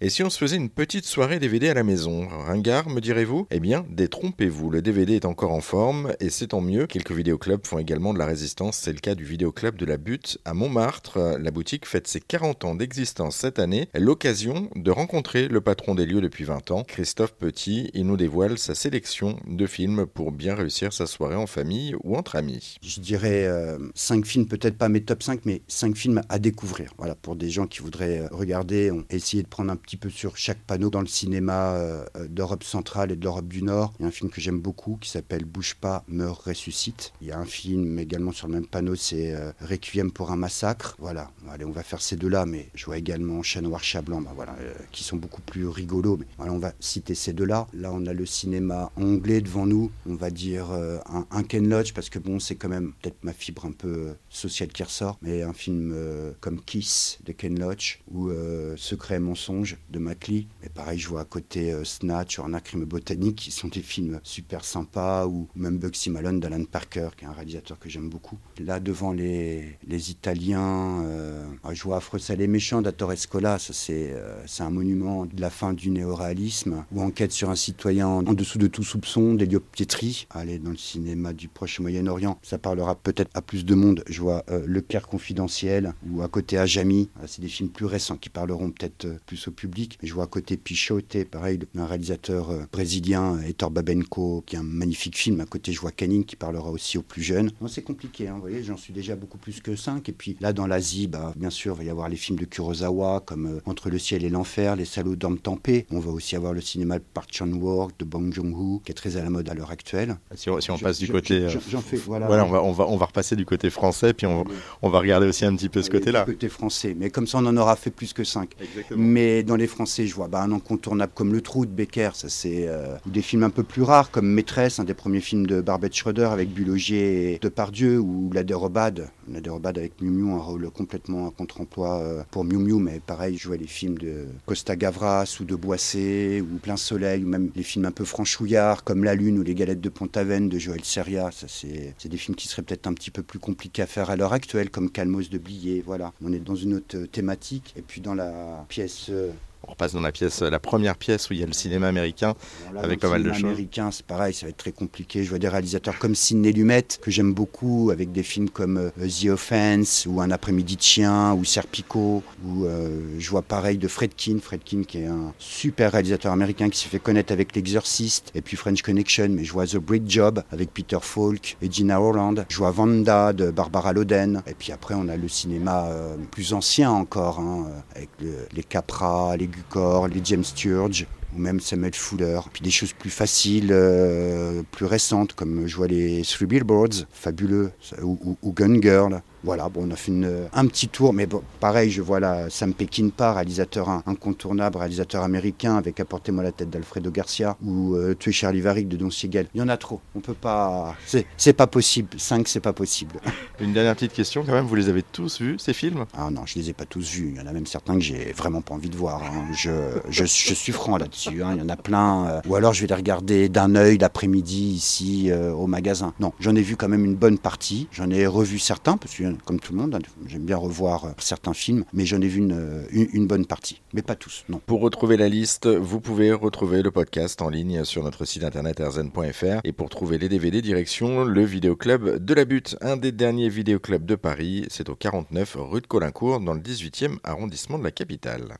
Et si on se faisait une petite soirée DVD à la maison Ringard, me direz-vous? Eh bien, détrompez-vous, le DVD est encore en forme et c'est tant mieux. Quelques vidéoclubs font également de la résistance, c'est le cas du vidéoclub de la Butte à Montmartre. La boutique fête ses 40 ans d'existence cette année, l'occasion de rencontrer le patron des lieux depuis 20 ans, Christophe Petit. Il nous dévoile sa sélection de films pour bien réussir sa soirée en famille ou entre amis. Je dirais 5 euh, films, peut-être pas mes top 5, mais 5 films à découvrir. Voilà, pour des gens qui voudraient euh, regarder, essayer de prendre un petit peu sur chaque panneau dans le cinéma euh, d'Europe centrale et de l'Europe du Nord. Il y a un film que j'aime beaucoup qui s'appelle Bouge pas, meurt, ressuscite. Il y a un film également sur le même panneau, c'est euh, Requiem pour un massacre. Voilà, allez, on va faire ces deux-là, mais je vois également Chat noir, chat blanc, ben voilà, euh, qui sont beaucoup plus rigolos. Mais voilà, on va citer ces deux-là. Là, on a le cinéma anglais devant nous, on va dire un, un, Ken Loach, parce que bon, c'est quand même peut-être ma fibre un peu sociale qui ressort, mais un film comme Kiss de Ken Loach ou Secret et mensonge de Mac mais pareil, je vois à côté euh, Snatch ou Un crime botanique, qui sont des films super sympas, ou même Bugsy Malone d'Alan Parker, qui est un réalisateur que j'aime beaucoup. Là, devant les, les Italiens, euh, je vois Affreux et méchant d'Attore Scola, ça euh, c'est un monument de la fin du néoréalisme, ou Enquête sur un citoyen en dessous de tout soupçon d'Elio Pietri. Allez, dans le cinéma du Proche Moyen-Orient, ça parlera peut-être à plus de monde. Je vois Le Caire confidentiel, ou à côté Ajami, c'est des films plus récents qui parleront peut-être plus au public. Je vois à côté Pichote, pareil, un réalisateur euh, brésilien, Ettore Babenco, qui a un magnifique film. À côté, je vois Canning qui parlera aussi aux plus jeunes. C'est compliqué, hein, vous voyez, j'en suis déjà beaucoup plus que 5. Et puis là, dans l'Asie, bah, bien sûr, il va y avoir les films de Kurosawa, comme euh, Entre le ciel et l'enfer, Les salauds dorment en paix. On va aussi avoir le cinéma de Park Chan-wook, de Bong Joon-ho, qui est très à la mode à l'heure actuelle. Si on, passe du côté... Euh, j'en fais, voilà. on, va, on, va, on va repasser du côté français, puis on, on va regarder aussi un petit peu ce côté-là. Du côté français, mais comme ça, on en aura fait plus que 5. Mais dans les français, je vois bah, un incontournable comme Le Trou de Becker, ça c'est euh, des films un peu plus rares comme Maîtresse, un des premiers films de Barbette Schroeder avec Bulogier et Depardieu, ou La Dérobade, La Dérobade avec Miu Miu, un rôle complètement à contre-emploi euh, pour Miu Miu, mais pareil, je vois les films de Costa Gavras ou de Boissé ou Plein Soleil, ou même les films un peu franchouillards comme La Lune ou Les Galettes de Pont-Aven de Joël Seria, ça c'est des films qui seraient peut-être un petit peu plus compliqués à faire à l'heure actuelle, comme Calmos de Blier, voilà. On est dans une autre thématique, et puis dans la pièce euh, on repasse dans la pièce, la première pièce où il y a le cinéma américain avec pas mal de choses. américain, c'est pareil, ça va être très compliqué. Je vois des réalisateurs comme Sidney Lumet que j'aime beaucoup avec des films comme euh, The Offense ou Un après-midi de chien ou Serpico ou euh, je vois pareil de Fredkin, Fredkin qui est un super réalisateur américain qui s'est fait connaître avec L'Exorciste et puis French Connection, mais je vois The Brick Job avec Peter Falk et Gina Holland. Je vois Vanda de Barbara Loden et puis après on a le cinéma euh, plus ancien encore hein, avec les Capra, les corps, les James Sturge, ou même Samuel Fuller. Puis des choses plus faciles, euh, plus récentes, comme je vois les Three Billboards, fabuleux, ou, ou Gun Girl. Voilà, bon, on a fait un petit tour, mais bon, pareil, je vois là Sam Peckinpah, réalisateur incontournable, réalisateur américain, avec Apportez-moi la tête d'Alfredo Garcia, ou euh, Tuer Charlie Varick de Don Siegel. Il y en a trop, on peut pas... C'est pas possible, 5 c'est pas possible. Une dernière petite question quand même, vous les avez tous vus, ces films? Ah non, je les ai pas tous vus, il y en a même certains que j'ai vraiment pas envie de voir. Hein. Je, je, suis franc là-dessus, hein. il y en a plein. Euh. ou alors je vais les regarder d'un œil l'après-midi ici euh, au magasin. Non, j'en ai vu quand même une bonne partie, j'en ai revu certains, parce que comme tout le monde. Hein. J'aime bien revoir euh, certains films, mais j'en ai vu une, bonne partie, mais pas tous, non. Pour retrouver la liste, vous pouvez retrouver le podcast en ligne sur notre site internet erzen.fr et pour trouver les DVD, direction le vidéoclub de la Butte, un des derniers vidéoclubs de Paris. C'est au 49 rue de Colincourt, dans le 18e arrondissement de la capitale.